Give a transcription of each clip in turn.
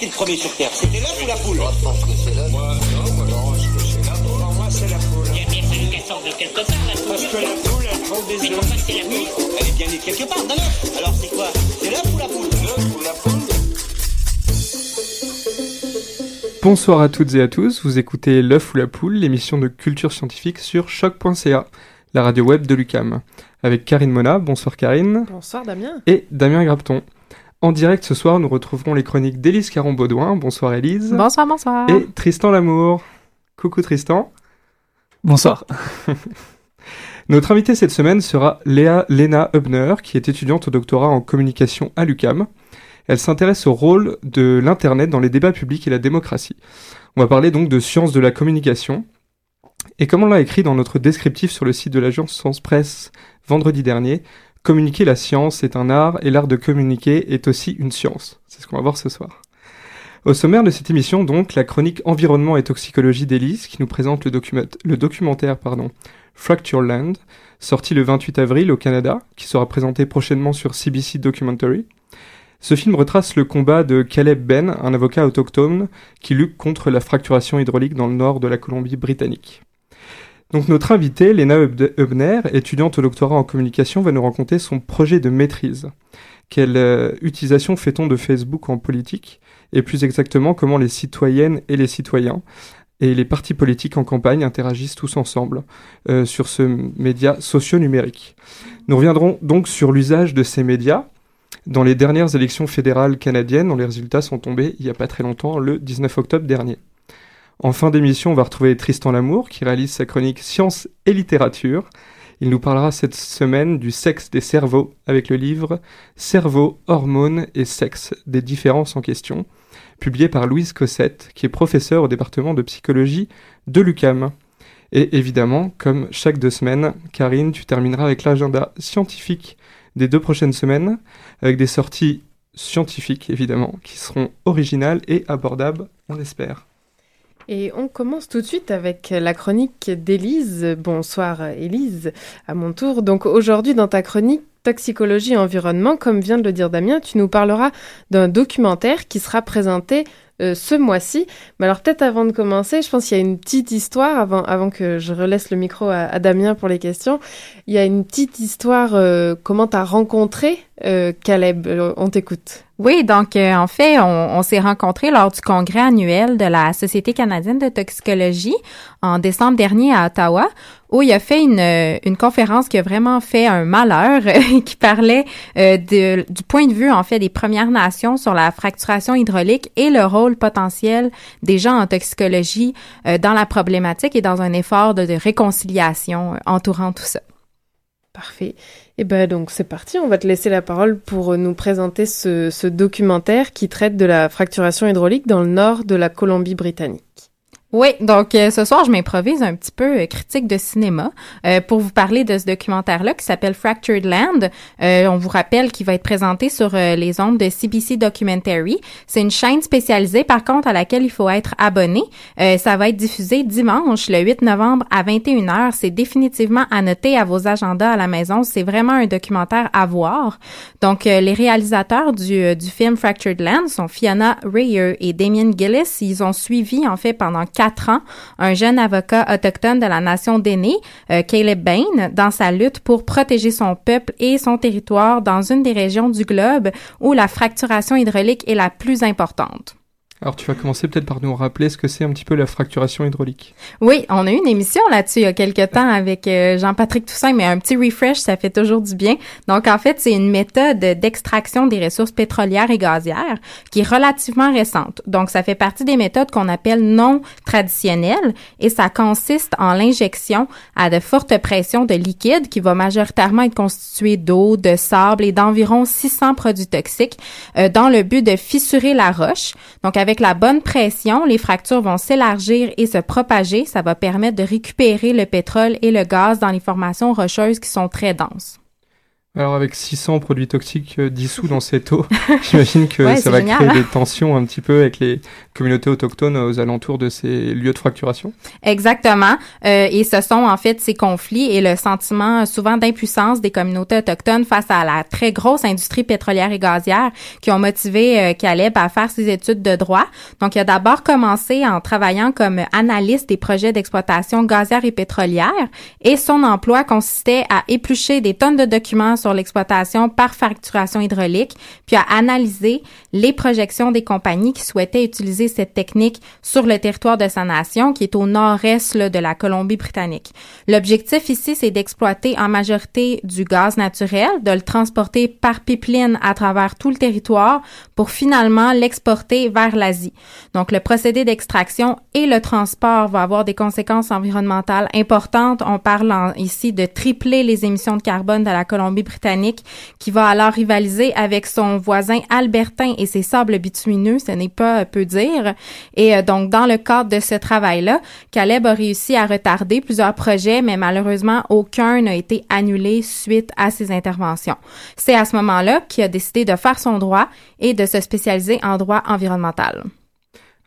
Était le premier sur Terre C'était l'œuf ou la poule Moi, je pense que c'est l'œuf. Moi, non, moi, non, je pense que c'est la poule. Pour moi, c'est la poule. Il y a bien fallu qu'elle sorte de quelque part, la poule. Parce que la poule, elle prend des œufs. Mais pourquoi c'est la poule Elle est bien née de quelque part, d'un œuf. Alors c'est quoi? C'est l'œuf ou la poule? L'œuf ou la poule Bonsoir à toutes et à tous, vous écoutez L'œuf ou la poule, l'émission de culture scientifique sur choc.ca, la radio web de l'UCAM, avec Karine Mona, bonsoir Karine. Bonsoir Damien. Et Damien Grapton. En direct ce soir, nous retrouverons les chroniques d'Élise Caron-Baudouin, bonsoir Élise. Bonsoir, bonsoir. Et Tristan Lamour. Coucou Tristan. Bonsoir. Notre invitée cette semaine sera Léa Lena Hubner, qui est étudiante au doctorat en communication à l'UCAM. Elle s'intéresse au rôle de l'Internet dans les débats publics et la démocratie. On va parler donc de sciences de la communication. Et comme on l'a écrit dans notre descriptif sur le site de l'agence Science Presse vendredi dernier, communiquer la science est un art et l'art de communiquer est aussi une science. C'est ce qu'on va voir ce soir. Au sommaire de cette émission, donc, la chronique Environnement et toxicologie d'Élise, qui nous présente le, document le documentaire Fracture Land, sorti le 28 avril au Canada, qui sera présenté prochainement sur CBC Documentary. Ce film retrace le combat de Caleb Ben, un avocat autochtone qui lutte contre la fracturation hydraulique dans le nord de la Colombie-Britannique. Donc notre invitée, Lena Hubner, étudiante au doctorat en communication, va nous raconter son projet de maîtrise. Quelle euh, utilisation fait-on de Facebook en politique? Et plus exactement, comment les citoyennes et les citoyens et les partis politiques en campagne interagissent tous ensemble euh, sur ce média socio-numérique. Nous reviendrons donc sur l'usage de ces médias, dans les dernières élections fédérales canadiennes, dont les résultats sont tombés il n'y a pas très longtemps, le 19 octobre dernier. En fin d'émission, on va retrouver Tristan Lamour, qui réalise sa chronique Science et littérature. Il nous parlera cette semaine du sexe des cerveaux, avec le livre Cerveau, hormones et sexe, des différences en question, publié par Louise Cossette, qui est professeure au département de psychologie de l'UCAM. Et évidemment, comme chaque deux semaines, Karine, tu termineras avec l'agenda scientifique des deux prochaines semaines, avec des sorties scientifiques évidemment, qui seront originales et abordables, on espère. Et on commence tout de suite avec la chronique d'Élise. Bonsoir Élise, à mon tour. Donc aujourd'hui dans ta chronique Toxicologie environnement, comme vient de le dire Damien, tu nous parleras d'un documentaire qui sera présenté euh, ce mois-ci. Mais alors peut-être avant de commencer, je pense qu'il y a une petite histoire, avant, avant que je relaisse le micro à, Damien pour les questions. Il y a une petite histoire, euh, comment tu as rencontré euh, Caleb? On t'écoute. Oui, donc euh, en fait, on, s'est rencontrés lors du congrès annuel de la Société canadienne de toxicologie en décembre dernier à Ottawa, où il a fait une, une conférence qui a vraiment fait un malheur, qui parlait euh, de, du point de vue en fait des Premières Nations sur la fracturation hydraulique et le rôle potentiel des gens en toxicologie euh, dans la problématique et dans un effort de, réconciliation euh, entourant tout ça. Parfait. Et ben donc c'est parti, on va te laisser la parole pour nous présenter ce documentaire qui traite de la fracturation hydraulique dans le nord de la Colombie-Britannique. Oui, donc euh, ce soir, je m'improvise un petit peu euh, critique de cinéma euh, pour vous parler de ce documentaire-là qui s'appelle Fractured Land. On vous rappelle qu'il va être présenté sur les ondes de CBC Documentary. C'est une chaîne spécialisée, par contre, à laquelle il faut être abonné. Ça va être diffusé dimanche, le 8 novembre à 21h. C'est définitivement à noter à vos agendas à la maison. C'est vraiment un documentaire à voir. Donc, les réalisateurs du, du film Fractured Land sont Fiona Rayer et Damien Gillis. Ils ont suivi, en fait, pendant quatre ans, un jeune avocat autochtone de la nation d'Aînés, euh, Caleb Bain, dans sa lutte pour protéger son peuple et son territoire dans une des régions du globe où la fracturation hydraulique est la plus importante. Alors tu vas commencer peut-être par nous rappeler ce que c'est un petit peu la fracturation hydraulique. Oui, on a eu une émission là-dessus il y a quelques temps avec euh, Jean-Patrick Toussaint, mais un petit refresh, ça fait toujours du bien. Donc en fait, c'est une méthode d'extraction des ressources pétrolières et gazières qui est relativement récente. Donc ça fait partie des méthodes qu'on appelle non traditionnelles et ça consiste en l'injection à de fortes pressions de liquide qui va majoritairement être constitué d'eau, de sable et d'environ 600 produits toxiques euh, dans le but de fissurer la roche. Donc avec avec la bonne pression, les fractures vont s'élargir et se propager. Ça va permettre de récupérer le pétrole et le gaz dans les formations rocheuses qui sont très denses. Alors avec 600 produits toxiques euh, dissous dans cette eau, j'imagine que ça va créer des tensions un petit peu avec les communautés autochtones aux alentours de ces lieux de fracturation. Exactement. Euh, et ce sont en fait ces conflits et le sentiment souvent d'impuissance des communautés autochtones face à la très grosse industrie pétrolière et gazière qui ont motivé euh, Caleb à faire ses études de droit. Donc il a d'abord commencé en travaillant comme analyste des projets d'exploitation gazière et pétrolière et son emploi consistait à éplucher des tonnes de documents sur l'exploitation par facturation hydraulique, puis à analyser les projections des compagnies qui souhaitaient utiliser cette technique sur le territoire de sa nation, qui est au nord-est de la Colombie-Britannique. L'objectif ici, c'est d'exploiter en majorité du gaz naturel, de le transporter par pipeline à travers tout le territoire pour finalement l'exporter vers l'Asie. Donc, le procédé d'extraction et le transport va avoir des conséquences environnementales importantes. On parle ici de tripler les émissions de carbone de la Colombie-Britannique britannique qui va alors rivaliser avec son voisin albertain et ses sables bitumineux, ce n'est pas peu dire. Et euh, donc, dans le cadre de ce travail-là, Caleb a réussi à retarder plusieurs projets, mais malheureusement, aucun n'a été annulé suite à ses interventions. C'est à ce moment-là qu'il a décidé de faire son droit et de se spécialiser en droit environnemental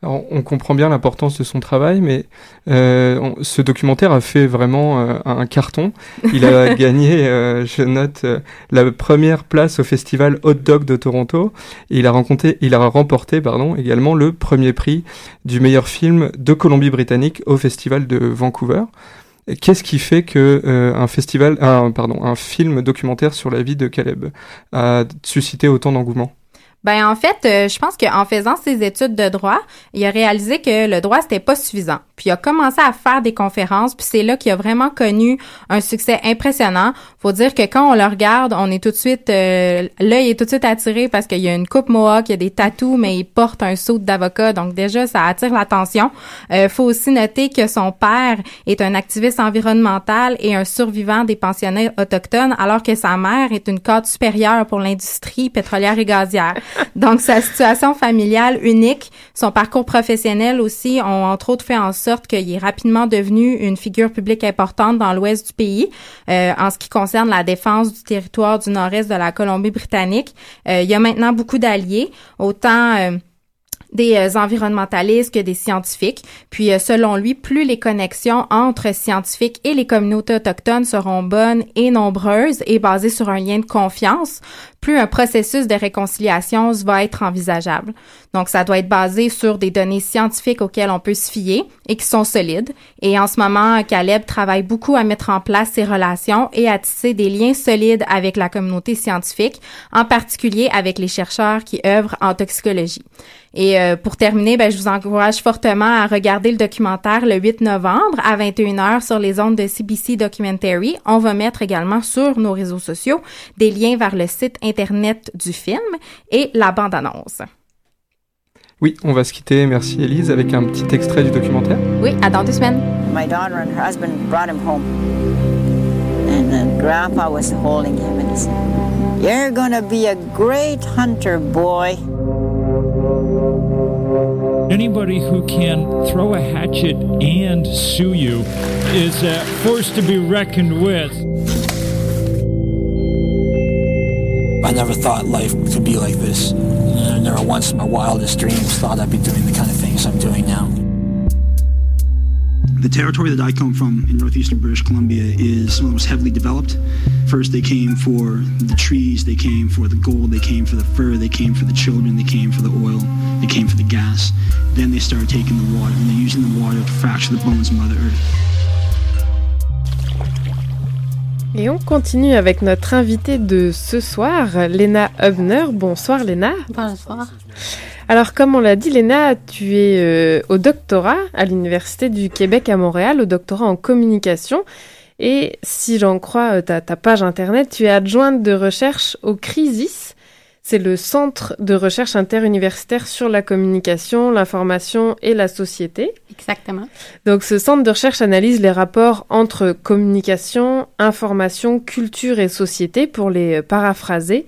on comprend bien l'importance de son travail, mais euh, ce documentaire a fait vraiment euh, un carton. Il a gagné, euh, je note, la première place au festival Hot Dog de Toronto. Et il a, rencontré, il a remporté pardon, également le premier prix du meilleur film de Colombie-Britannique au festival de Vancouver. Qu'est-ce qui fait que un festival, pardon, un film documentaire sur la vie de Caleb a suscité autant d'engouement? Ben en fait, euh, je pense qu'en faisant ses études de droit, il a réalisé que le droit c'était pas suffisant. Puis il a commencé à faire des conférences, puis c'est là qu'il a vraiment connu un succès impressionnant. Faut dire que quand on le regarde, on est tout de suite euh, l'œil est tout de suite attiré parce qu'il y a une coupe mohawk, il y a des tatous, mais il porte un saut d'avocat, donc déjà ça attire l'attention. Euh, faut aussi noter que son père est un activiste environnemental et un survivant des pensionnats autochtones, alors que sa mère est une cadre supérieure pour l'industrie pétrolière et gazière. Donc, sa situation familiale unique, son parcours professionnel aussi ont entre autres fait en sorte qu'il est rapidement devenu une figure publique importante dans l'ouest du pays euh, en ce qui concerne la défense du territoire du nord-est de la Colombie-Britannique. Euh, il y a maintenant beaucoup d'alliés, autant euh, des euh, environnementalistes que des scientifiques. Puis, selon lui, plus les connexions entre scientifiques et les communautés autochtones seront bonnes et nombreuses et basées sur un lien de confiance, plus un processus de réconciliation va être envisageable. Donc, ça doit être basé sur des données scientifiques auxquelles on peut se fier et qui sont solides. Et en ce moment, Caleb travaille beaucoup à mettre en place ces relations et à tisser des liens solides avec la communauté scientifique, en particulier avec les chercheurs qui œuvrent en toxicologie. Et euh, pour terminer, ben, je vous encourage fortement à regarder le documentaire le 8 novembre à 21h sur les ondes de CBC Documentary. On va mettre également sur nos réseaux sociaux des liens vers le site du film et la bande-annonce. Oui, on va se quitter, merci Elise, avec un petit extrait du documentaire. Oui, à dans deux semaines. My daughter and her husband brought him home. And uh, Grandpa was holding him and he said, You're gonna be a great hunter, boy. Anybody who can throw a hatchet and sue you is a uh, force to be reckoned with. Never thought life could be like this. I never once in my wildest dreams thought I'd be doing the kind of things I'm doing now. The territory that I come from in northeastern British Columbia is some of the most heavily developed. First, they came for the trees, they came for the gold, they came for the fur, they came for the children, they came for the oil, they came for the gas. Then they started taking the water, and they're using the water to fracture the bones of Mother Earth. Et on continue avec notre invitée de ce soir, Lena Hubner. Bonsoir Lena. Bonsoir. Alors, comme on l'a dit, Léna, tu es euh, au doctorat à l'Université du Québec à Montréal, au doctorat en communication. Et si j'en crois euh, ta, ta page internet, tu es adjointe de recherche au CRISIS. C'est le Centre de recherche interuniversitaire sur la communication, l'information et la société. Exactement. Donc ce centre de recherche analyse les rapports entre communication, information, culture et société, pour les paraphraser.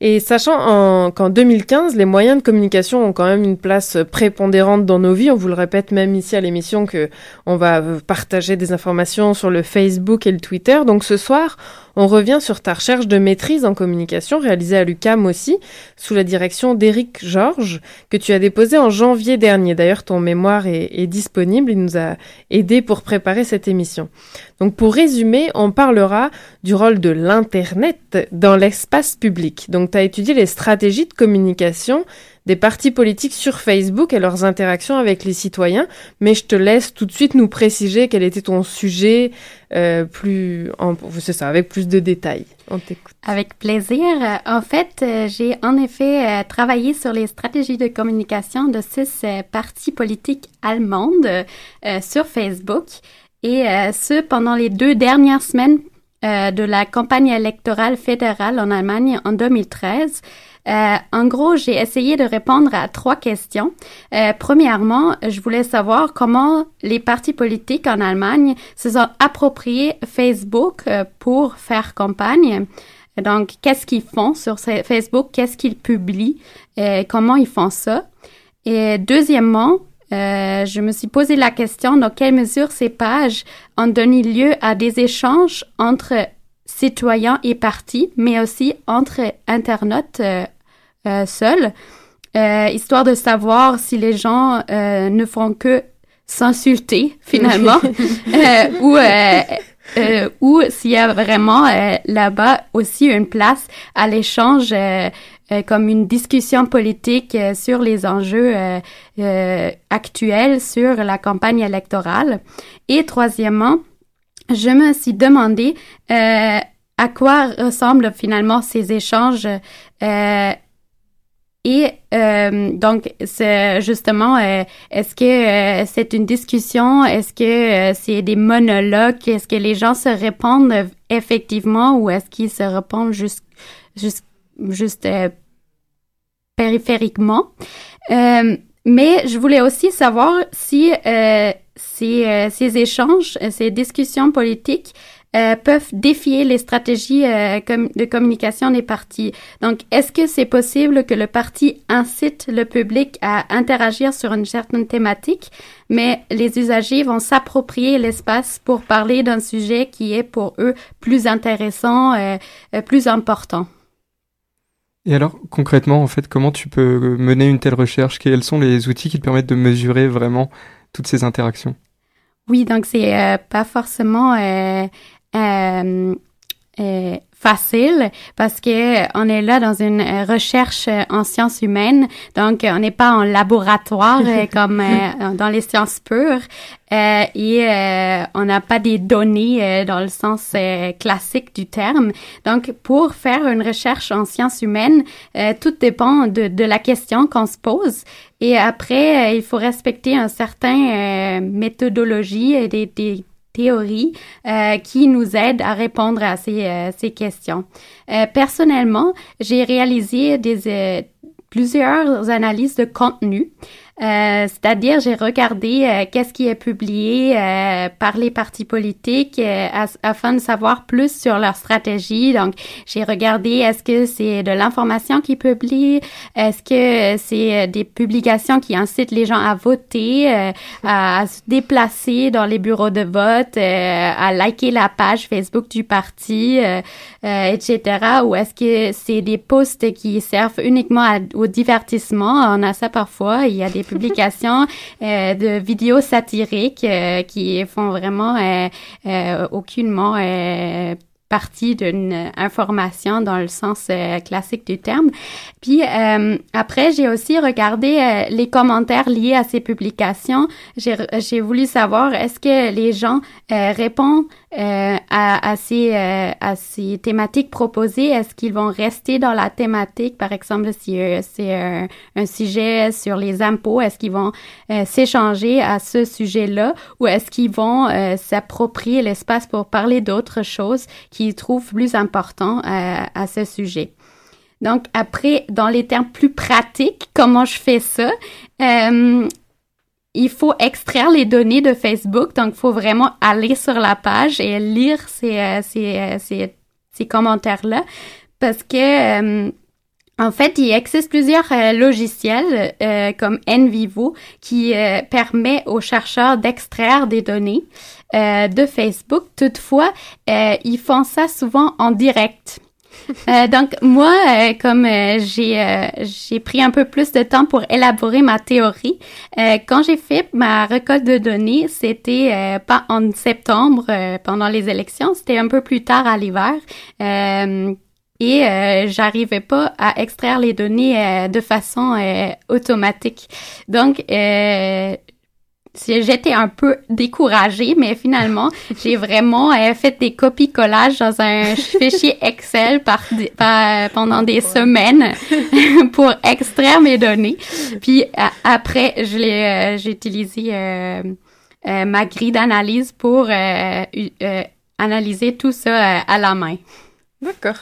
Et sachant en- qu'en 2015, les moyens de communication ont quand même une place prépondérante dans nos vies, on vous le répète même ici à l'émission que on va partager des informations sur le Facebook et le Twitter. Donc ce soir, on revient sur ta recherche de maîtrise en communication réalisée à l'UCAM aussi, sous la direction d'Éric Georges, que tu as déposé en janvier dernier. D'ailleurs, ton mémoire est, est disponible, il nous a aidé pour préparer cette émission. Donc pour résumer, on parlera du rôle de l'Internet dans l'espace public. Donc tu as étudié les stratégies de communication des partis politiques sur Facebook et leurs interactions avec les citoyens, mais je te laisse tout de suite nous préciser quel était ton sujet euh, plus, en- c'est ça, avec plus de détails. On t'écoute. Avec plaisir. Euh, En fait, euh, j'ai en effet euh, travaillé sur les stratégies de communication de six partis politiques allemandes euh, sur Facebook et euh, ce pendant les deux dernières semaines de la campagne électorale fédérale en Allemagne en 2013. Euh, en gros, j'ai essayé de répondre à trois questions. Euh, premièrement, je voulais savoir comment les partis politiques en Allemagne se sont appropriés Facebook euh, pour faire campagne. Donc, qu'est-ce qu'ils font sur ce- Facebook? Qu'est-ce qu'ils publient? Euh, comment ils font ça? Et deuxièmement, je me suis posé la question dans quelle mesure ces pages ont donné lieu à des échanges entre citoyens et partis, mais aussi entre internautes euh, seuls, euh, histoire de savoir si les gens euh, ne font que s'insulter finalement, euh, ou euh, euh, ou s'il y a vraiment euh, là-bas aussi une place à l'échange euh, euh, comme une discussion politique euh, sur les enjeux euh, euh, actuels sur la campagne électorale. Et troisièmement, je me suis demandé euh, à quoi ressemblent finalement ces échanges euh, et euh, donc, c'est justement, euh, est-ce que euh, c'est une discussion? Est-ce que euh, c'est des monologues? Est-ce que les gens se répondent effectivement ou est-ce qu'ils se répondent juste, juste, juste périphériquement? Mais je voulais aussi savoir si ces, ces échanges, ces discussions politiques euh, peuvent défier les stratégies euh, com- de communication des partis. Donc, est-ce que c'est possible que le parti incite le public à interagir sur une certaine thématique, mais les usagers vont s'approprier l'espace pour parler d'un sujet qui est pour eux plus intéressant, euh, euh, plus important? Et alors, concrètement, en fait, comment tu peux mener une telle recherche? Quels sont les outils qui te permettent de mesurer vraiment toutes ces interactions? Oui, donc c'est euh, pas forcément euh, euh, euh, facile parce que on est là dans une euh, recherche euh, en sciences humaines, donc on n'est pas en laboratoire comme euh, dans les sciences pures. Euh, et euh, on n'a pas des données dans le sens classique du terme. Donc pour faire une recherche en sciences humaines, euh, tout dépend de, de la question qu'on se pose. Et après il faut respecter un certain euh, méthodologie et des, des théories euh, qui nous aident à répondre à ces, euh, ces questions. Euh, personnellement, j'ai réalisé des, euh, plusieurs analyses de contenu. Euh, c'est-à-dire, j'ai regardé euh, qu'est-ce qui est publié euh, par les partis politiques euh, afin de savoir plus sur leur stratégie. Donc, j'ai regardé est-ce que c'est de l'information qui publie, est-ce que c'est euh, des publications qui incitent les gens à voter, euh, à, à se déplacer dans les bureaux de vote, à liker la page Facebook du parti, etc. Ou est-ce que c'est des posts qui servent uniquement au divertissement? On a ça parfois. Il y a des publications euh, de vidéos satiriques euh, qui font vraiment euh, aucunement partie d'une information dans le sens euh, classique du terme. Puis euh, après, j'ai aussi regardé euh, les commentaires liés à ces publications. J'ai voulu savoir est-ce que les gens répondent euh, à, à, ces, euh, à ces thématiques proposées? Est-ce qu'ils vont rester dans la thématique? Par exemple, si euh, c'est un, un, sujet sur les impôts, est-ce qu'ils vont s'échanger à ce sujet-là? Ou est-ce qu'ils vont s'approprier l'espace pour parler d'autres choses qu'ils trouvent plus importants à ce sujet? Donc après, dans les termes plus pratiques, comment je fais ça? Euh, il faut extraire les données de Facebook, donc il faut vraiment aller sur la page et lire ces, euh, ces, euh, ces, ces commentaires-là parce que en fait, il existe plusieurs logiciels comme NVivo qui permet aux chercheurs d'extraire des données de Facebook. Toutefois, ils font ça souvent en direct. Euh, donc moi, euh, comme euh, j'ai j'ai pris un peu plus de temps pour élaborer ma théorie, quand j'ai fait ma récolte de données, c'était pas en septembre pendant les élections, c'était un peu plus tard à l'hiver. et j'arrivais pas à extraire les données de façon automatique. Donc, j'étais un peu découragée, mais finalement, j'ai vraiment euh, fait des copies-collages dans un fichier Excel par, pendant des semaines pour extraire mes données. Puis après, je l'ai, euh, j'ai utilisé euh, ma grille d'analyse pour analyser tout ça à la main. D'accord.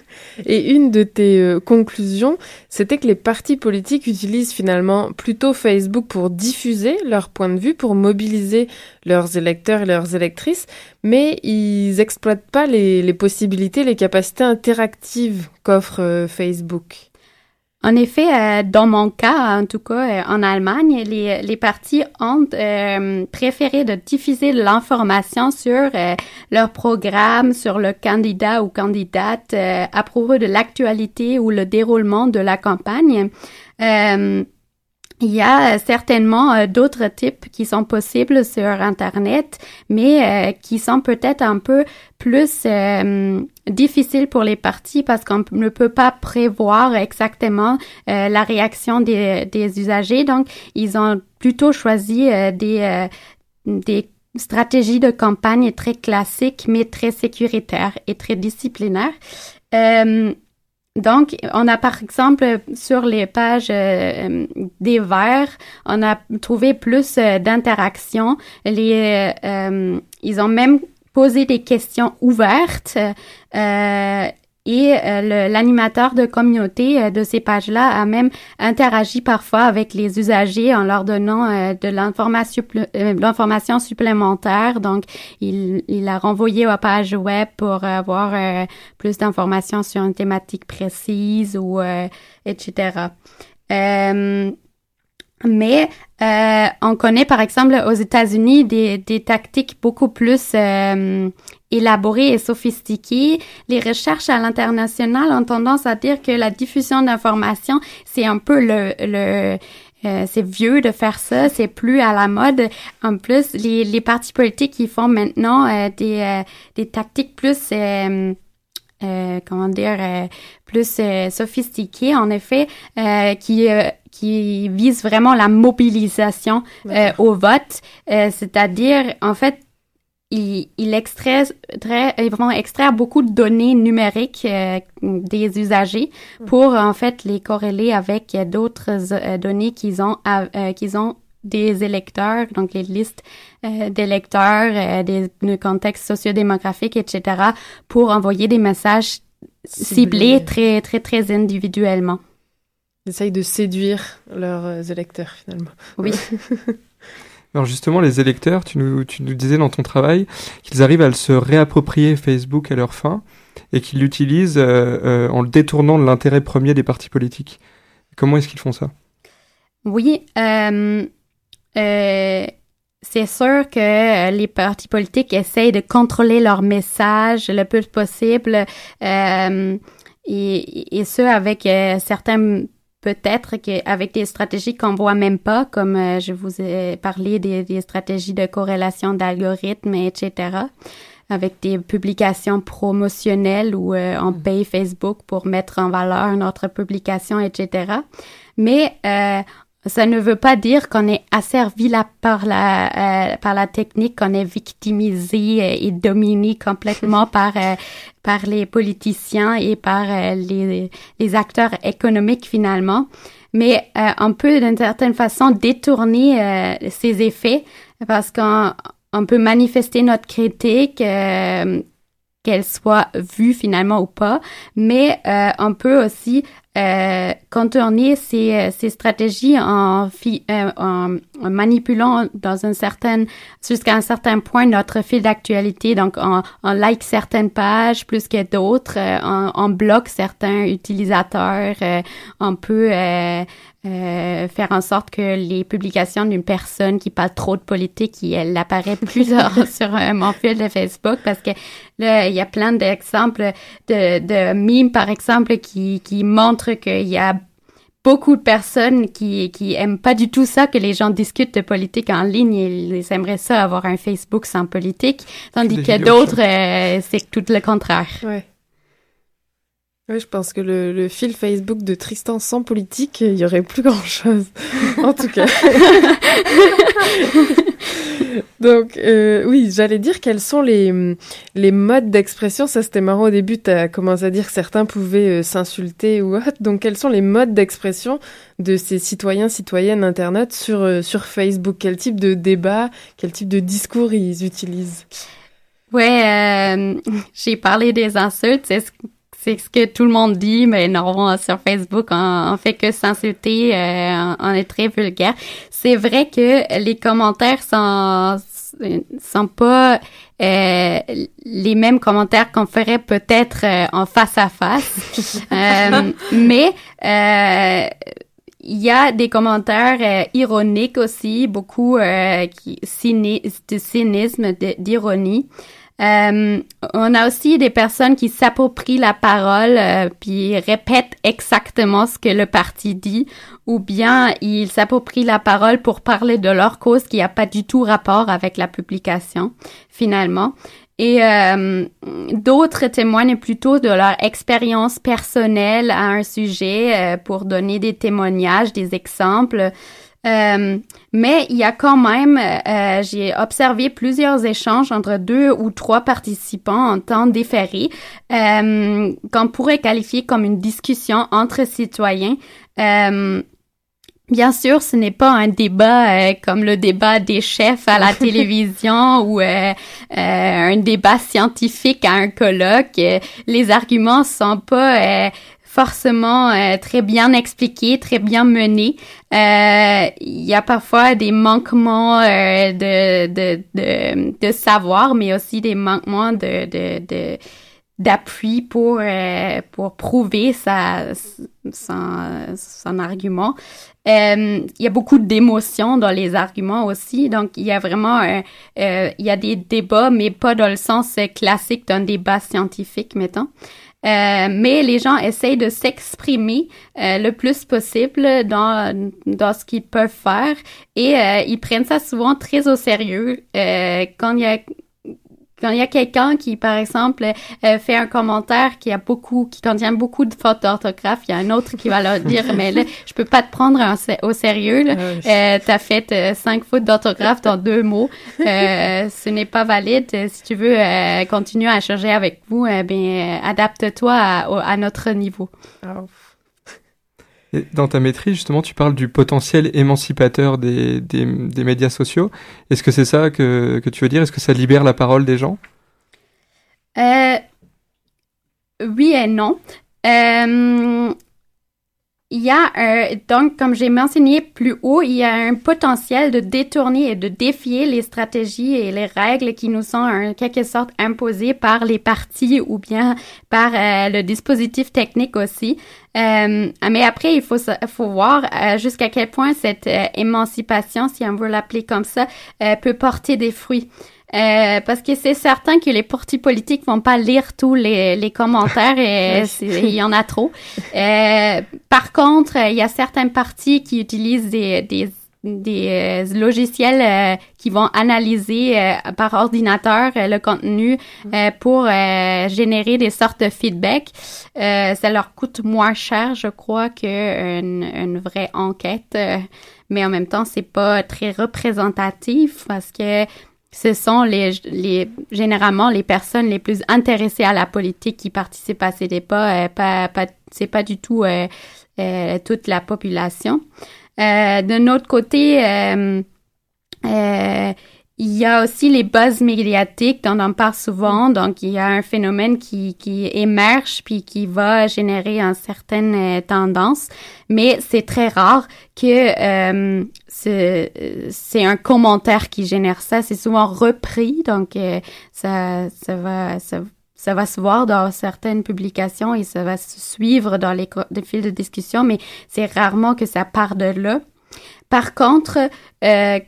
Et une de tes euh, conclusions, c'était que les partis politiques utilisent finalement plutôt Facebook pour diffuser leur point de vue, pour mobiliser leurs électeurs et leurs électrices, mais ils exploitent pas les, les possibilités, les capacités interactives qu'offre euh, Facebook. En effet, euh, dans mon cas, en tout cas euh, en Allemagne, les, les partis ont euh, préféré de diffuser l'information sur leur programme, sur le candidat ou candidate à propos de l'actualité ou le déroulement de la campagne. Il y a certainement d'autres types qui sont possibles sur Internet, mais qui sont peut-être un peu plus euh, difficile pour les partis parce qu'on ne peut pas prévoir exactement euh, la réaction des, des, usagers. Donc, ils ont plutôt choisi euh, des, des stratégies de campagne très classiques, mais très sécuritaires et très disciplinaires. Donc, on a par exemple sur les pages des Verts, on a trouvé plus d'interactions. Les, ils ont même poser des questions ouvertes euh, et euh, l'animateur de communauté euh, de ces pages-là a même interagi parfois avec les usagers en leur donnant euh, de l'information supplémentaire. Donc, il, il, a renvoyé aux pages web pour avoir plus d'informations sur une thématique précise ou etc. Mais euh, on connaît par exemple aux États-Unis des, des, tactiques beaucoup plus euh, élaborées et sophistiquées. Les recherches à l'international ont tendance à dire que la diffusion d'informations, c'est un peu le, le euh, c'est vieux de faire ça, c'est plus à la mode. En plus, les, les partis politiques qui font maintenant euh, des, euh, des tactiques plus comment dire plus sophistiquées en effet qui qui vise vraiment la mobilisation euh, au vote, euh, c'est-à-dire en fait il, il extrait très, ils vont extraire beaucoup de données numériques euh, des usagers mm. pour en fait les corréler avec d'autres données qu'ils ont qu'ils ont des électeurs, donc les listes d'électeurs, des, des contextes sociodémographiques, etc., pour envoyer des messages ciblés très, très, très individuellement essayent de séduire leurs euh, électeurs finalement. Oui. Alors justement, les électeurs, tu nous, tu nous disais dans ton travail qu'ils arrivent à se réapproprier Facebook à leur fin et qu'ils l'utilisent euh, euh, en le détournant de l'intérêt premier des partis politiques. Comment est-ce qu'ils font ça? Oui, euh, c'est sûr que les partis politiques essayent de contrôler leur message le plus possible et, et ce avec certains peut-être qu'avec des stratégies qu'on voit même pas, comme euh, je vous ai parlé des, des stratégies de corrélation d'algorithmes, etc., avec des publications promotionnelles où euh, on mm. paye Facebook pour mettre en valeur notre publication, etc. Mais euh, ça ne veut pas dire qu'on est asservi là par la euh, par la technique, qu'on est victimisé et dominé complètement par euh, par les politiciens et par euh, les les acteurs économiques finalement. Mais on peut d'une certaine façon détourner ces effets parce qu'on on peut manifester notre critique qu'elle soit vue finalement ou pas, mais on peut aussi euh, contourner ces, euh, ces stratégies en, euh, en, en, manipulant dans un certain jusqu'à un certain point notre fil d'actualité. Donc, on, on, like certaines pages plus que d'autres, euh, on, bloque certains utilisateurs, on peut euh, faire en sorte que les publications d'une personne qui parle trop de politique, elle apparaît plus sur euh, mon fil de Facebook parce que là, il y a plein d'exemples de, de mimes, par exemple, qui, qui montrent qu'il y a beaucoup de personnes qui, qui aiment pas du tout ça que les gens discutent de politique en ligne ils aimeraient ça avoir un Facebook sans politique, tandis que d'autres, euh, c'est tout le contraire. Ouais. Oui, je pense que le, le, fil Facebook de Tristan sans politique, il y aurait plus grand chose. en tout cas. Donc, euh, oui, j'allais dire quels sont les, les modes d'expression. Ça, c'était marrant au début, tu as commencé à dire que certains pouvaient euh, s'insulter ou autre. Donc, quels sont les modes d'expression de ces citoyens, citoyennes internautes sur, euh, sur Facebook? Quel type de débat, quel type de discours ils utilisent? Ouais, j'ai parlé des insultes. C'est ce que tout le monde dit, mais non, sur Facebook, on, on fait que s'insulter, euh, on, est très vulgaire. C'est vrai que les commentaires sont sont pas euh, les mêmes commentaires qu'on ferait peut-être euh, en face à face, euh, mais euh, il y a des commentaires euh, ironiques aussi, beaucoup qui, cyni de cynisme, d'ironie. Euh, on a aussi des personnes qui s'approprient la parole euh, puis répètent exactement ce que le parti dit ou bien ils s'approprient la parole pour parler de leur cause qui n'a pas du tout rapport avec la publication finalement. Et euh, d'autres témoignent plutôt de leur expérience personnelle à un sujet euh, pour donner des témoignages, des exemples. Euh, mais il y a quand même, euh, j'ai observé plusieurs échanges entre deux ou trois participants en temps différé, euh, qu'on pourrait qualifier comme une discussion entre citoyens. Euh, Bien sûr, ce n'est pas un débat euh, comme le débat des chefs à la télévision ou euh, un débat scientifique à un colloque. les arguments sont pas forcément euh, très bien expliqué, très bien mené. Euh, il y a parfois des manquements euh, de, de, de, de, savoir, mais aussi des manquements de, de, de d'appui pour pour prouver sa son, son argument. il y a beaucoup d'émotions dans les arguments aussi, donc il y a vraiment il y a des débats, mais pas dans le sens classique d'un débat scientifique, mettons. Euh, mais les gens essayent de s'exprimer euh, le plus possible dans, dans ce qu'ils peuvent faire et euh, ils prennent ça souvent très au sérieux. quand il y a quand il y a quelqu'un qui, par exemple, euh, fait un commentaire qui a beaucoup, qui contient beaucoup de fautes d'orthographe, il y a un autre qui va leur dire, mais là, je peux pas te prendre au sérieux. Là. Ah euh, T'as fait euh, cinq fautes d'orthographe dans deux mots. Euh, ce n'est pas valide. Si tu veux continuer à changer avec vous, ben adapte-toi à, à, notre niveau. Oh. Dans ta maîtrise, justement, tu parles du potentiel émancipateur des, des, médias sociaux. Est-ce que c'est ça que, que tu veux dire? Est-ce que ça libère la parole des gens? Euh, Oui et non. Euh, il y a un, donc, comme j'ai mentionné plus haut, il y a un potentiel de détourner et de défier les stratégies et les règles qui nous sont en quelque sorte imposées par les partis ou bien par euh, le dispositif technique aussi. Euh, mais après, il faut, faut voir euh, jusqu'à quel point cette euh, émancipation, si on veut l'appeler comme ça, peut porter des fruits. Euh, parce que c'est certain que les partis politiques vont pas lire tous les, les commentaires et il y en a trop. Euh, par contre, il y a certains partis qui utilisent des, des des euh, logiciels euh, qui vont analyser euh, par ordinateur le contenu pour générer des sortes de feedback. ça leur coûte moins cher, je crois, qu'une une vraie enquête, mais en même temps, c'est pas très représentatif parce que ce sont les, les généralement les personnes les plus intéressées à la politique qui participent à ces débats. pas, pas, c'est pas du tout toute la population. Euh, de notre côté, euh, euh, il y a aussi les buzz médiatiques dont on parle souvent. Donc, il y a un phénomène qui, qui émerge puis qui va générer une certaine tendance. Mais c'est très rare que c'est un commentaire qui génère ça. C'est souvent repris. Donc, ça, ça va... Ça, ça va se voir dans certaines publications et ça va se suivre dans les, fils de discussion, mais c'est rarement que ça part de là. Par contre, euh,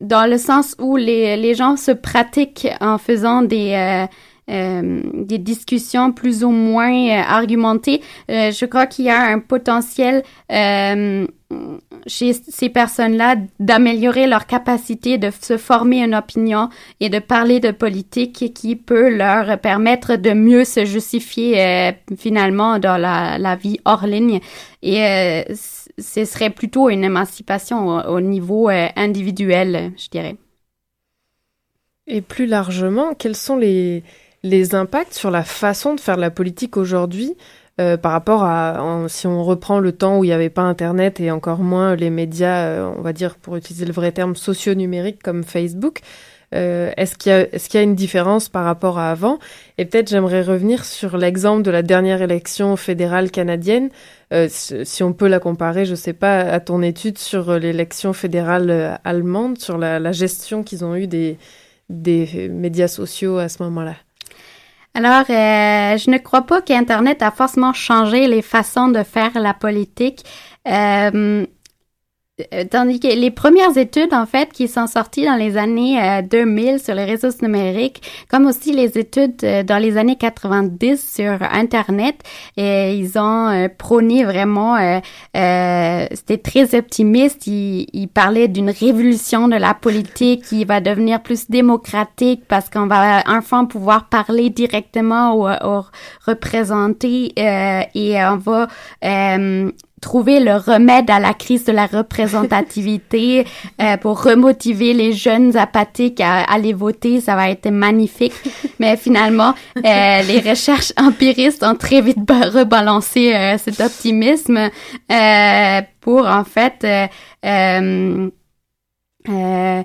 dans le sens où les, les gens se pratiquent en faisant des, euh, euh, des discussions plus ou moins euh, argumentées, euh, je crois qu'il y a un potentiel chez ces personnes-là d'améliorer leur capacité de se former une opinion et de parler de politique qui peut leur permettre de mieux se justifier finalement dans la, la, vie hors ligne. Et ce serait plutôt une émancipation au, au niveau individuel, je dirais. Et plus largement, quels sont les, impacts sur la façon de faire de la politique aujourd'hui euh, par rapport à si on reprend le temps où il n'y avait pas Internet et encore moins les médias, euh, on va dire pour utiliser le vrai terme socio-numérique comme Facebook. Euh, est-ce qu'il y, est y, a une différence par rapport à avant? Et peut-être j'aimerais revenir sur l'exemple de la dernière élection fédérale canadienne. si on peut la comparer, je ne sais pas, à ton étude sur l'élection fédérale allemande, sur la, la gestion qu'ils ont eu des, des médias sociaux à ce moment-là. Alors, euh, je ne crois pas qu'Internet a forcément changé les façons de faire la politique. Euh, euh, tandis que les premières études, en fait, qui sont sorties dans les années 2000 euh, sur les réseaux numériques, comme aussi les études euh, dans les années 90 sur Internet, et ils ont prôné vraiment, c'était très optimiste, ils, ils parlaient d'une révolution de la politique qui va devenir plus démocratique parce qu'on va enfin pouvoir parler directement aux, aux représentés et on va trouver le remède à la crise de la représentativité euh, pour remotiver les jeunes apathiques à, aller voter, ça va être magnifique. Mais finalement, euh, les recherches empiristes ont très vite rebalancé euh, cet optimisme euh, pour en fait euh,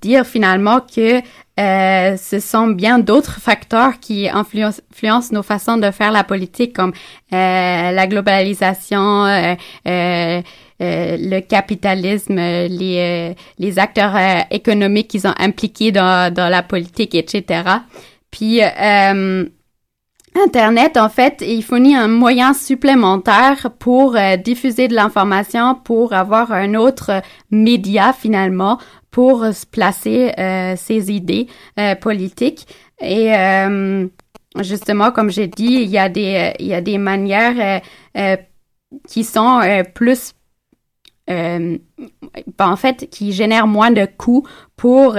dire finalement que euh, ce sont bien d'autres facteurs qui influencent, nos façons de faire la politique, comme euh, la globalisation, euh, euh, euh le capitalisme, les, les acteurs économiques qui sont impliqués dans, dans la politique, etc. Puis Internet, en fait, il fournit un moyen supplémentaire pour diffuser de l'information, pour avoir un autre média finalement pour se placer euh, ses idées euh, politiques. Et euh, justement, comme j'ai dit, il y a des, il y a des manières qui sont plus en fait, qui génèrent moins de coûts pour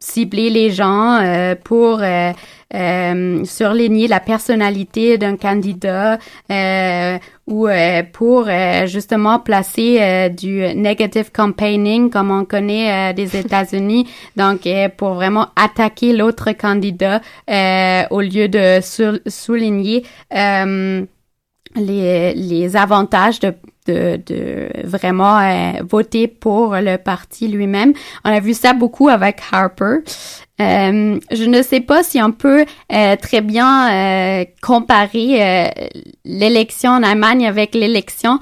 cibler les gens euh, pour euh, euh, surligner la personnalité d'un candidat euh, ou euh, pour justement placer du negative campaigning comme on connaît des États-Unis. Donc pour vraiment attaquer l'autre candidat au lieu de souligner les, les avantages de de, de vraiment euh, voter pour le parti lui-même. On a vu ça beaucoup avec Harper. Euh, je ne sais pas si on peut euh, très bien euh, comparer euh, l'élection en Allemagne avec l'élection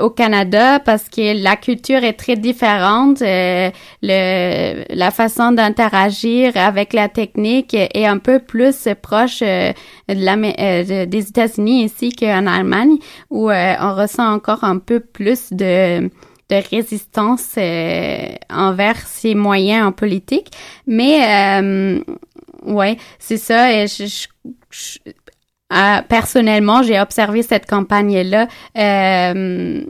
au Canada parce que la culture est très différente. le, la façon d'interagir avec la technique est un peu plus proche de la, des États-Unis ici qu'en Allemagne où on ressent encore un peu plus de de résistance euh, envers ces moyens en politique. Mais euh, ouais, c'est ça. Et je, euh, personnellement, j'ai observé cette campagne-là euh,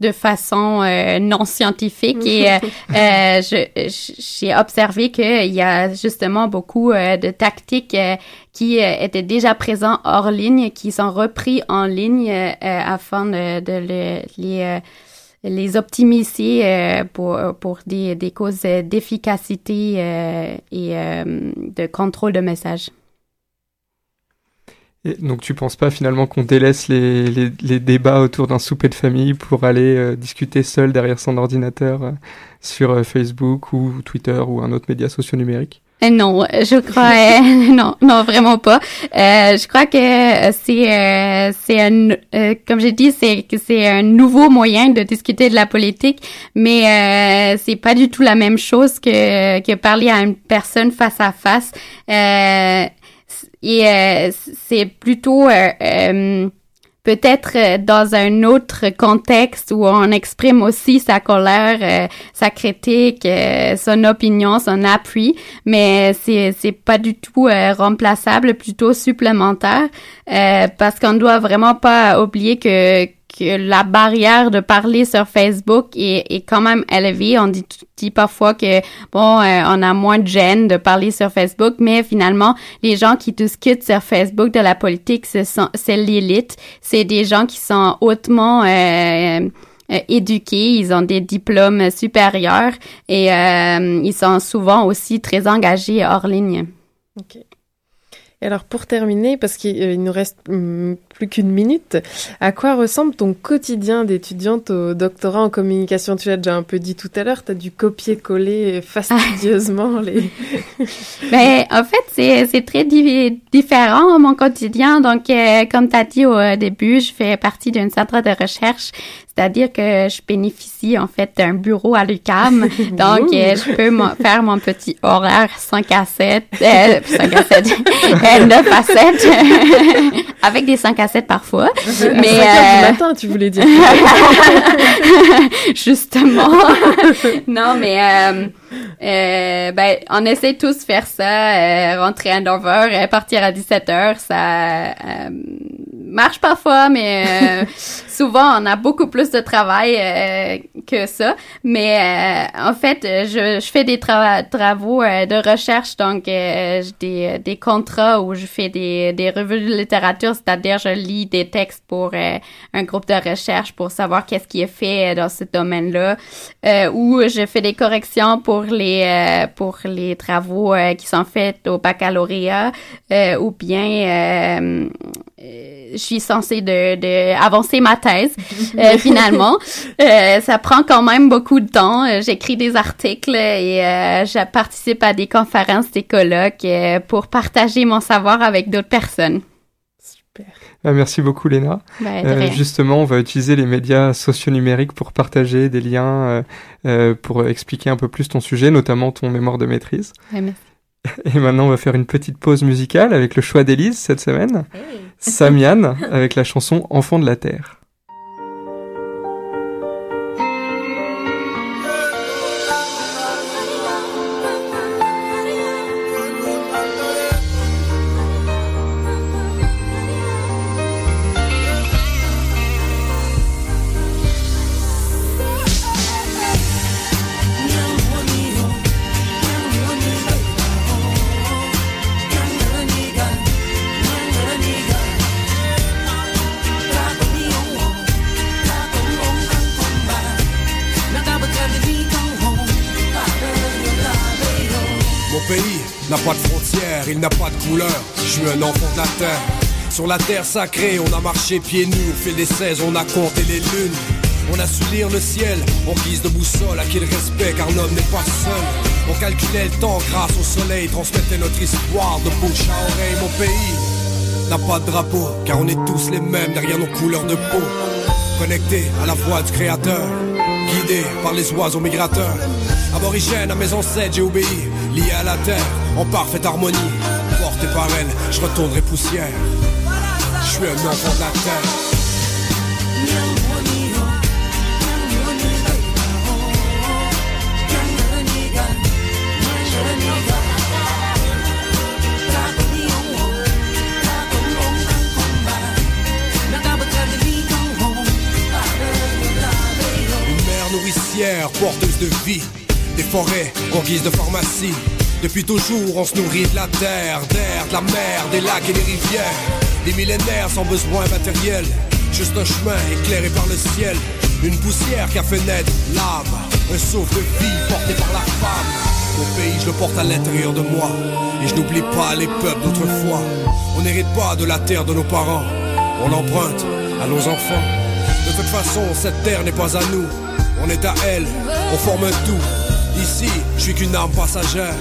de façon euh, non scientifique et euh, euh, je- j'ai observé qu'il y a justement beaucoup euh, de tactiques euh, qui étaient déjà présents hors ligne, qui sont repris en ligne afin de, de le- les euh, les optimiser euh, pour, pour des, des causes d'efficacité euh, et euh, de contrôle de message. Et donc tu penses pas finalement qu'on délaisse les, les, les débats autour d'un souper de famille pour aller euh, discuter seul derrière son ordinateur euh, sur euh, Facebook ou Twitter ou un autre média socio-numérique? Euh, Non, je crois euh, non, non vraiment pas. Euh, je crois que euh, c'est euh, c'est un euh, comme j'ai dit c'est c'est un nouveau moyen de discuter de la politique, mais euh, c'est pas du tout la même chose que que parler à une personne face à face. Euh, et euh, c'est plutôt euh, euh, peut-être euh, dans un autre contexte où on exprime aussi sa colère, euh, sa critique, euh, son opinion, son appui, mais c'est c'est pas du tout euh, remplaçable, plutôt supplémentaire, euh, parce qu'on doit vraiment pas oublier que que la barrière de parler sur Facebook est, est quand même élevée. On dit, dit parfois que bon, euh, on a moins de gêne de parler sur Facebook, mais finalement, les gens qui discutent sur Facebook de la politique, ce sont c'est l'élite. C'est des gens qui sont hautement euh, euh, éduqués, ils ont des diplômes supérieurs et euh, ils sont souvent aussi très engagés hors ligne. Ok. Et alors pour terminer, parce qu'il euh, nous reste hum, plus qu'une minute, à quoi ressemble ton quotidien d'étudiante au doctorat en communication? Tu l'as déjà un peu dit tout à l'heure, tu as dû copier-coller fastidieusement les... Ben, en fait, c'est, très di- différent mon quotidien. Donc, euh, comme tu as dit au début, je fais partie d'un centre de recherche, c'est-à-dire que je bénéficie en fait d'un bureau à l'UQAM. Donc, euh, je peux faire mon petit horaire 5 à 7, euh, 5 à 7, euh, 9 à 7, avec des 5 à 7 parfois. Mais Mais, à 5 heures du euh, matin, tu voulais dire. Justement. non, mais euh, euh, ben, on essaie tous de faire ça, euh, rentrer à 9 heures, euh, partir à 17 heures, ça euh, marche parfois, mais euh, souvent on a beaucoup plus de travail euh, que ça. Mais euh, en fait, je, je fais des trava- travaux euh, de recherche, donc euh, des, des contrats où je fais des, des revues de littérature, c'est-à-dire je lis des textes pour euh, un groupe de recherche pour savoir qu'est-ce qui est fait dans ce domaine-là, euh, ou je fais des corrections pour les euh, pour les travaux euh, qui sont faits au baccalauréat, euh, ou bien je suis censée de, de avancer ma thèse finalement. Ça prend quand même beaucoup de temps. J'écris des articles et je participe à des conférences, des colloques pour partager mon savoir avec d'autres personnes. Ah, Merci beaucoup Léna. De Euh, justement, on va utiliser les médias socio-numériques pour partager des liens, euh, euh, pour expliquer un peu plus ton sujet, notamment ton mémoire de maîtrise. Ouais, merci. Et maintenant, on va faire une petite pause musicale avec le choix d'Élise cette semaine. Samian avec la chanson Enfant de la Terre. Je suis un enfant de la terre. Sur la terre sacrée, on a marché pieds nus. Au fil des 16, on a compté les lunes. On a su lire le ciel en guise de boussole, à qui le respect, car l'homme n'est pas seul. On calculait le temps grâce au soleil, transmettait notre histoire de bouche à oreille. Mon pays n'a pas de drapeau, car on est tous les mêmes derrière nos couleurs de peau. Connectés à la voix du créateur, guidés par les oiseaux migrateurs. Aborigène à mes ancêtres, j'ai obéi, lié à la terre, en parfaite harmonie par je retournerai poussière. Je suis un enfant de la terre. Une mère nourricière, porteuse de vie, des forêts en guise de pharmacie. Depuis toujours, on se nourrit de la terre, d'air, de la mer, des lacs et des rivières. Des millénaires sans besoin matériel. Juste un chemin éclairé par le ciel. Une poussière qui a fait naître l'âme. Un souffle de vie porté par la femme. Mon pays, je le porte à l'intérieur de moi. Et je n'oublie pas les peuples d'autrefois. On n'hérite pas de la terre de nos parents. On l'emprunte à nos enfants. De toute façon, cette terre n'est pas à nous. On est à elle, on forme un tout. Ici, je suis qu'une âme passagère.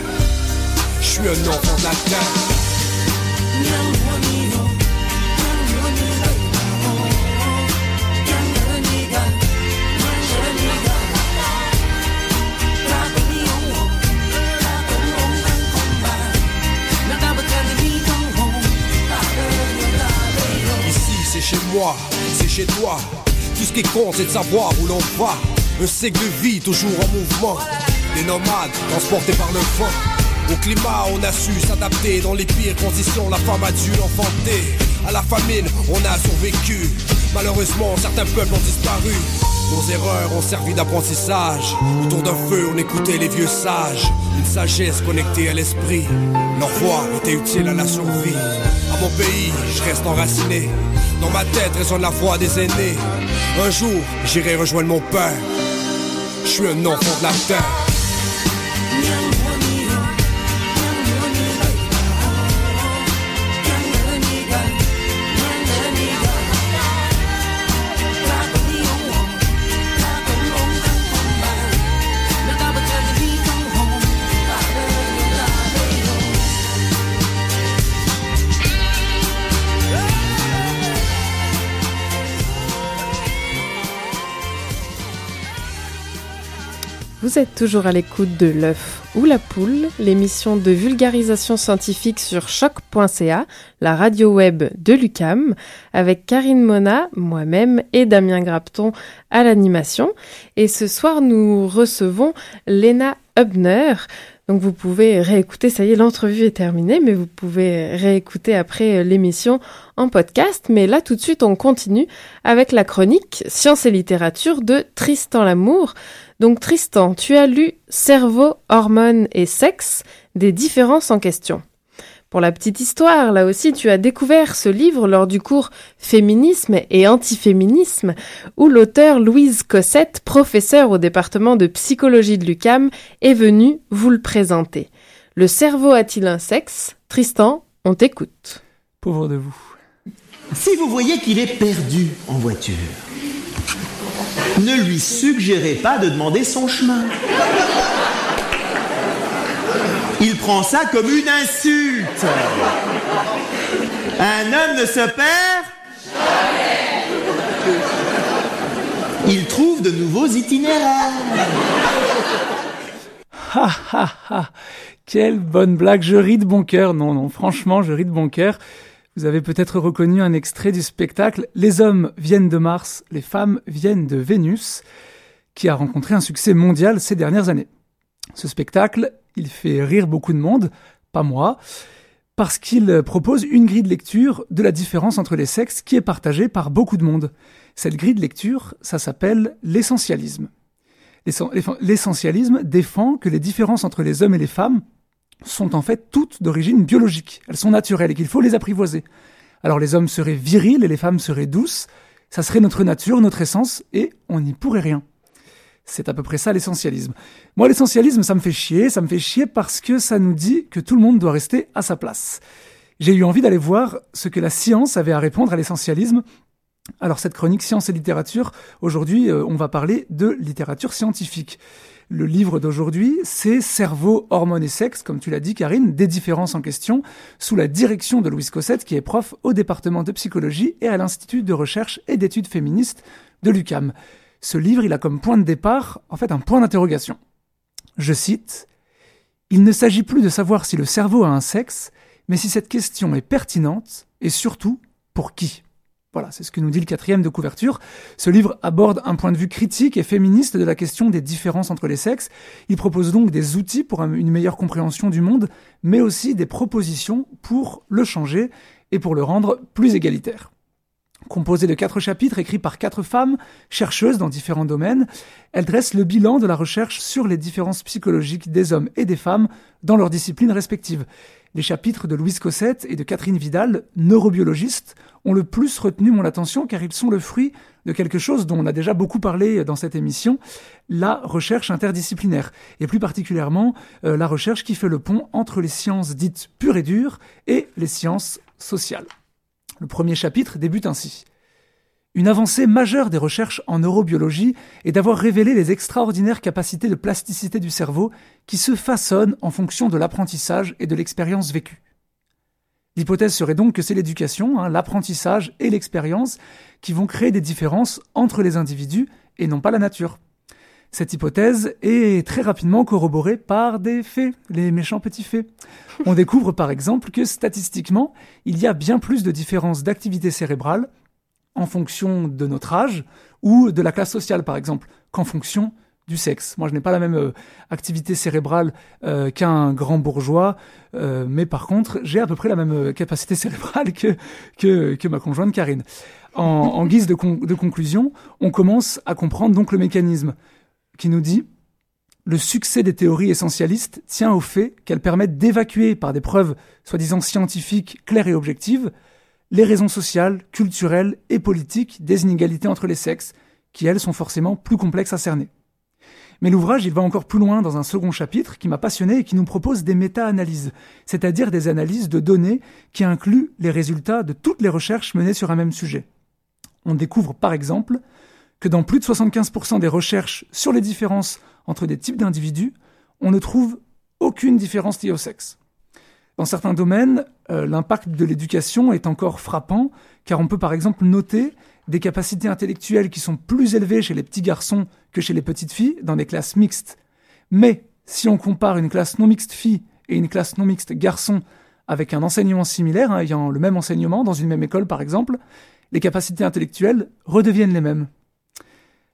Je suis un enfant de la c'est chez moi, c'est chez toi. Tout ce qui compte, c'est de savoir où l'on va. Un cycle de vie toujours en mouvement. Des nomades transportés par le vent. Au climat, on a su s'adapter dans les pires conditions. La femme a dû l'enfanter. À la famine, on a survécu. Malheureusement, certains peuples ont disparu. Nos erreurs ont servi d'apprentissage. Autour d'un feu, on écoutait les vieux sages. Une sagesse connectée à l'esprit. Leur voix était utile à la survie. À mon pays, je reste enraciné. Dans ma tête résonne la voix des aînés. Un jour, j'irai rejoindre mon père. Je suis un enfant de la terre. Vous êtes toujours à l'écoute de l'œuf ou la poule, l'émission de vulgarisation scientifique sur choc.ca, la radio web de l'UCAM, avec Karine Mona, moi-même et Damien Grapton à l'animation. Et ce soir, nous recevons Lena Hubner. Donc vous pouvez réécouter, ça y est, l'entrevue est terminée, mais vous pouvez réécouter après l'émission en podcast. Mais là, tout de suite, on continue avec la chronique Sciences et littérature de Tristan Lamour. Donc Tristan, tu as lu Cerveau, hormones et sexe, des différences en question. Pour la petite histoire, là aussi, tu as découvert ce livre lors du cours Féminisme et antiféminisme, où l'auteur Louise Cossette, professeure au département de psychologie de l'UCAM, est venue vous le présenter. Le cerveau a-t-il un sexe? Tristan, on t'écoute. Pauvre de vous. Si vous voyez qu'il est perdu en voiture, ne lui suggérez pas de demander son chemin. Il prend ça comme une insulte. Un homme ne se perd Il trouve de nouveaux itinéraires. Ha ha ha Quelle bonne blague, je ris de bon cœur. Non, non, franchement, je ris de bon cœur. Vous avez peut-être reconnu un extrait du spectacle Les hommes viennent de Mars, les femmes viennent de Vénus, qui a rencontré un succès mondial ces dernières années. Ce spectacle, il fait rire beaucoup de monde, pas moi, parce qu'il propose une grille de lecture de la différence entre les sexes qui est partagée par beaucoup de monde. Cette grille de lecture, ça s'appelle l'essentialisme. L'essentialisme défend que les différences entre les hommes et les femmes sont en fait toutes d'origine biologique. Elles sont naturelles et qu'il faut les apprivoiser. Alors les hommes seraient virils et les femmes seraient douces. Ça serait notre nature, notre essence, et on n'y pourrait rien. C'est à peu près ça l'essentialisme. Moi, l'essentialisme, ça me fait chier. Ça me fait chier parce que ça nous dit que tout le monde doit rester à sa place. J'ai eu envie d'aller voir ce que la science avait à répondre à l'essentialisme. Alors cette chronique Science et littérature, aujourd'hui, euh, on va parler de littérature scientifique. Le livre d'aujourd'hui, c'est Cerveau, hormones et sexe, comme tu l'as dit Karine, des différences en question, sous la direction de Louise Cossette, qui est prof au département de psychologie et à l'Institut de recherche et d'études féministes de l'UCAM. Ce livre, il a comme point de départ, en fait, un point d'interrogation. Je cite, Il ne s'agit plus de savoir si le cerveau a un sexe, mais si cette question est pertinente, et surtout, pour qui voilà, c'est ce que nous dit le quatrième de couverture. Ce livre aborde un point de vue critique et féministe de la question des différences entre les sexes. Il propose donc des outils pour une meilleure compréhension du monde, mais aussi des propositions pour le changer et pour le rendre plus égalitaire. Composée de quatre chapitres écrits par quatre femmes, chercheuses dans différents domaines, elle dresse le bilan de la recherche sur les différences psychologiques des hommes et des femmes dans leurs disciplines respectives. Les chapitres de Louise Cossette et de Catherine Vidal, neurobiologistes, ont le plus retenu mon attention car ils sont le fruit de quelque chose dont on a déjà beaucoup parlé dans cette émission, la recherche interdisciplinaire, et plus particulièrement euh, la recherche qui fait le pont entre les sciences dites pures et dures et les sciences sociales. Le premier chapitre débute ainsi. Une avancée majeure des recherches en neurobiologie est d'avoir révélé les extraordinaires capacités de plasticité du cerveau qui se façonnent en fonction de l'apprentissage et de l'expérience vécue. L'hypothèse serait donc que c'est l'éducation, hein, l'apprentissage et l'expérience qui vont créer des différences entre les individus et non pas la nature. Cette hypothèse est très rapidement corroborée par des faits, les méchants petits faits. On découvre par exemple que statistiquement, il y a bien plus de différences d'activité cérébrale en fonction de notre âge ou de la classe sociale par exemple qu'en fonction du sexe. Moi, je n'ai pas la même euh, activité cérébrale euh, qu'un grand bourgeois, euh, mais par contre, j'ai à peu près la même capacité cérébrale que, ma conjointe Karine. En, en guise de, de conclusion, on commence à comprendre donc le mécanisme qui nous dit le succès des théories essentialistes tient au fait qu'elles permettent d'évacuer par des preuves soi-disant scientifiques claires et objectives les raisons sociales, culturelles et politiques des inégalités entre les sexes, qui elles sont forcément plus complexes à cerner. Mais l'ouvrage, il va encore plus loin dans un second chapitre qui m'a passionné et qui nous propose des méta-analyses, c'est-à-dire des analyses de données qui incluent les résultats de toutes les recherches menées sur un même sujet. On découvre par exemple que dans plus de 75% des recherches sur les différences entre des types d'individus, on ne trouve aucune différence liée au sexe. Dans certains domaines, euh, l'impact de l'éducation est encore frappant, car on peut par exemple noter des capacités intellectuelles qui sont plus élevées chez les petits garçons que chez les petites filles dans des classes mixtes. Mais si on compare une classe non mixte fille et une classe non mixte garçon avec un enseignement similaire, hein, ayant le même enseignement dans une même école par exemple, les capacités intellectuelles redeviennent les mêmes.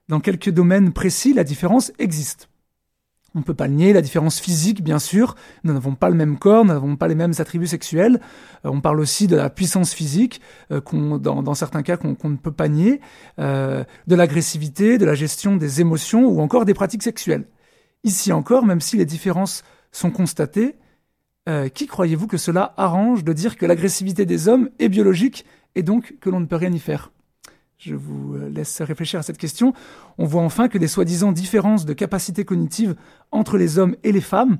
Dans quelques domaines précis, la différence existe. On ne peut pas nier, la différence physique, bien sûr. Nous n'avons pas le même corps, nous n'avons pas les mêmes attributs sexuels. Euh, on parle aussi de la puissance physique, euh, dans, certains cas qu'on ne peut pas nier, euh, de l'agressivité, de la gestion des émotions ou encore des pratiques sexuelles. Ici encore, même si les différences sont constatées, qui croyez-vous que cela arrange de dire que l'agressivité des hommes est biologique et donc que l'on ne peut rien y faire? Je vous euh, laisse réfléchir à cette question. On voit enfin que les soi-disant différences de capacité cognitive entre les hommes et les femmes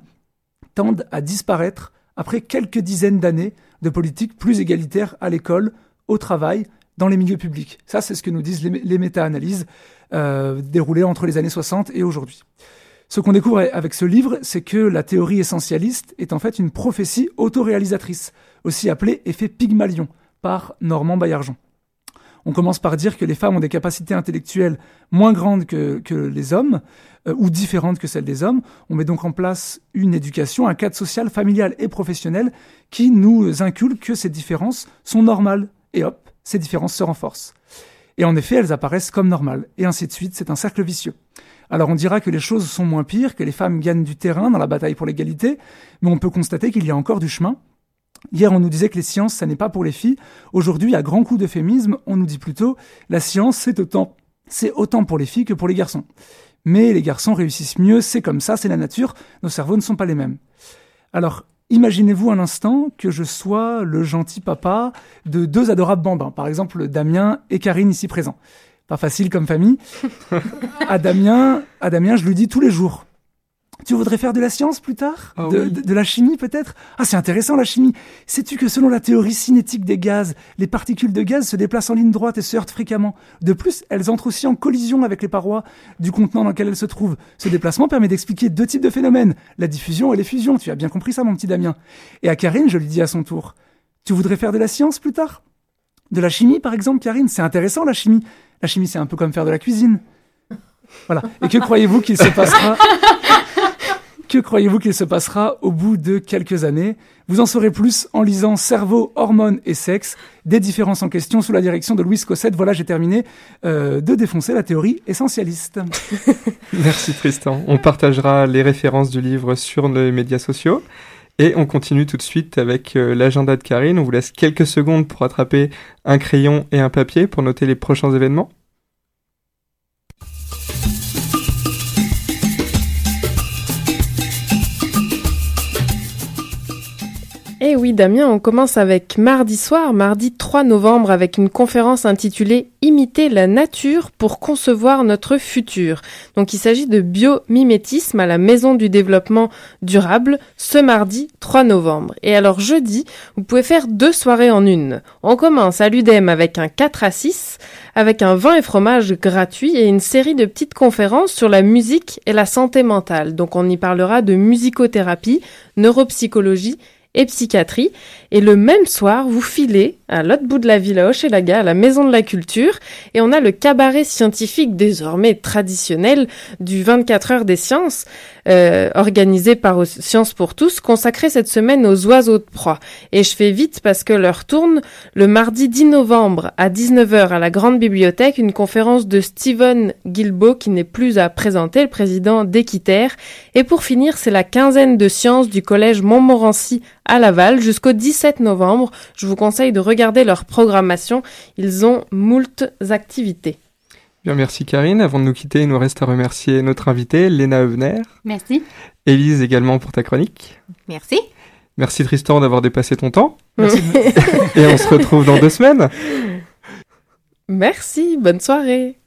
tendent à disparaître après quelques dizaines d'années de politique plus égalitaire à l'école, au travail, dans les milieux publics. Ça, c'est ce que nous disent les, méta-analyses euh, déroulées entre les années 60 et aujourd'hui. Ce qu'on découvre avec ce livre, c'est que la théorie essentialiste est en fait une prophétie autoréalisatrice, aussi appelée effet Pygmalion, par Normand Baillargeon. On commence par dire que les femmes ont des capacités intellectuelles moins grandes que, les hommes, euh, ou différentes que celles des hommes. On met donc en place une éducation, un cadre social, familial et professionnel qui nous inculque que ces différences sont normales. Et hop, ces différences se renforcent. Et en effet, elles apparaissent comme normales. Et ainsi de suite, c'est un cercle vicieux. Alors on dira que les choses sont moins pires, que les femmes gagnent du terrain dans la bataille pour l'égalité, mais on peut constater qu'il y a encore du chemin Hier, on nous disait que les sciences, ça n'est pas pour les filles. Aujourd'hui, à grand coup d'euphémisme, on nous dit plutôt la science, c'est autant, c'est autant pour les filles que pour les garçons. Mais les garçons réussissent mieux, c'est comme ça, c'est la nature, nos cerveaux ne sont pas les mêmes. Alors, imaginez-vous un instant que je sois le gentil papa de deux adorables bambins, par exemple Damien et Karine ici présents. Pas facile comme famille. à Damien, à Damien, je lui dis tous les jours, tu voudrais faire de la science plus tard ah de, la chimie peut-être? Ah, c'est intéressant la chimie. Sais-tu que selon la théorie cinétique des gaz, les particules de gaz se déplacent en ligne droite et se heurtent fréquemment? De plus, elles entrent aussi en collision avec les parois du contenant dans lequel elles se trouvent. Ce déplacement permet d'expliquer deux types de phénomènes, la diffusion et les fusions. Tu as bien compris ça, mon petit Damien. Et à Karine, je lui dis à son tour, tu voudrais faire de la science plus tard? De la chimie, par exemple, Karine? C'est intéressant la chimie. La chimie, c'est un peu comme faire de la cuisine. Voilà. Et que croyez-vous qu'il se passera? Que croyez-vous qu'il se passera au bout de quelques années? Vous en saurez plus en lisant Cerveau, hormones et sexe, des différences en question sous la direction de Louis Cossette. Voilà, j'ai terminé euh, de défoncer la théorie essentialiste. Merci Tristan. On partagera les références du livre sur les médias sociaux. Et on continue tout de suite avec euh, l'agenda de Karine. On vous laisse quelques secondes pour attraper un crayon et un papier pour noter les prochains événements. Eh oui, Damien, on commence avec mardi soir, mardi 3 novembre, avec une conférence intitulée Imiter la nature pour concevoir notre futur. Donc il s'agit de biomimétisme à la Maison du développement durable ce mardi 3 novembre. Et alors jeudi, vous pouvez faire deux soirées en une. On commence à l'UDEM avec un 4 à 6, avec un vin et fromage gratuit et une série de petites conférences sur la musique et la santé mentale. Donc on y parlera de musicothérapie, neuropsychologie, et psychiatrie. Et le même soir, vous filez à l'autre bout de la ville à Hochelaga, à la Maison de la Culture, et on a le cabaret scientifique désormais traditionnel du 24 heures des sciences, euh, organisé par Sciences pour tous, consacré cette semaine aux oiseaux de proie. Et je fais vite parce que l'heure tourne. Le mardi 10 novembre à 19h à la Grande Bibliothèque, une conférence de Steven Guilbeault qui n'est plus à présenter, le président d'Équiterre. Et pour finir, c'est la quinzaine de sciences du collège Montmorency à Laval jusqu'au 17 novembre. Je vous conseille de regarder leur programmation. Ils ont moult activités. Bien, merci Karine. Avant de nous quitter, il nous reste à remercier notre invitée, Léna Evener. Merci. Élise également pour ta chronique. Merci. Merci Tristan d'avoir dépassé ton temps. Merci. Et on se retrouve dans deux semaines. Merci, bonne soirée.